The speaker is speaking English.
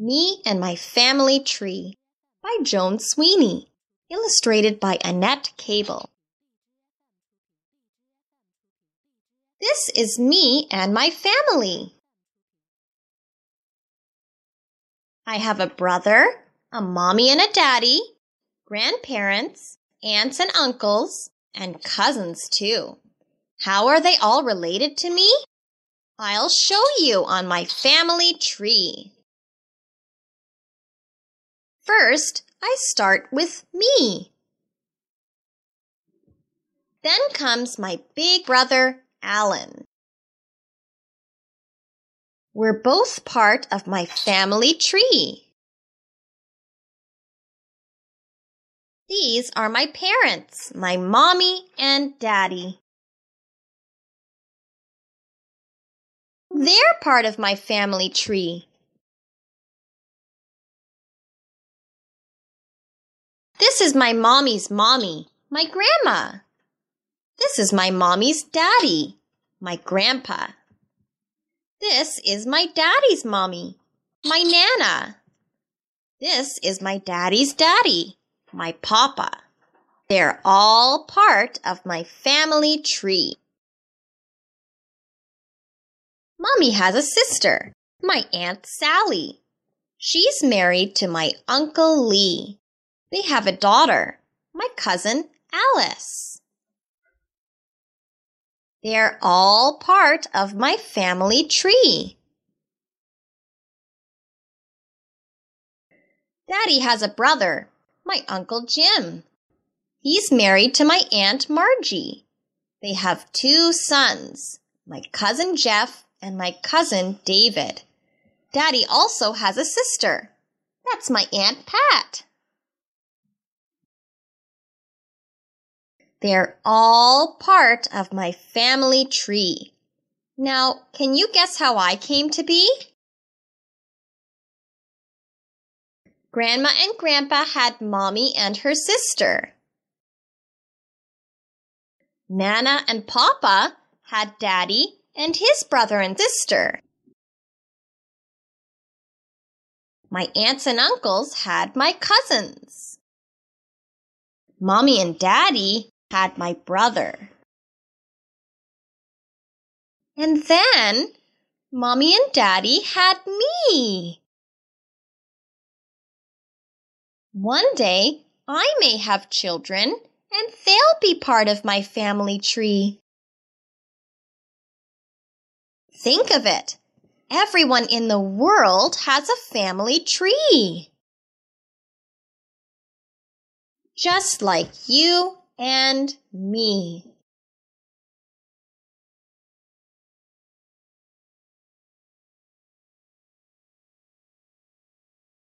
Me and My Family Tree by Joan Sweeney, illustrated by Annette Cable. This is me and my family. I have a brother, a mommy and a daddy, grandparents, aunts and uncles, and cousins too. How are they all related to me? I'll show you on my family tree. First, I start with me. Then comes my big brother, Alan. We're both part of my family tree. These are my parents, my mommy and daddy. They're part of my family tree. This is my mommy's mommy, my grandma. This is my mommy's daddy, my grandpa. This is my daddy's mommy, my nana. This is my daddy's daddy, my papa. They're all part of my family tree. Mommy has a sister, my Aunt Sally. She's married to my Uncle Lee. They have a daughter, my cousin Alice. They're all part of my family tree. Daddy has a brother, my Uncle Jim. He's married to my Aunt Margie. They have two sons, my cousin Jeff and my cousin David. Daddy also has a sister. That's my Aunt Pat. They're all part of my family tree. Now, can you guess how I came to be? Grandma and Grandpa had Mommy and her sister. Nana and Papa had Daddy and his brother and sister. My aunts and uncles had my cousins. Mommy and Daddy had my brother. And then Mommy and Daddy had me. One day I may have children and they'll be part of my family tree. Think of it. Everyone in the world has a family tree. Just like you and me.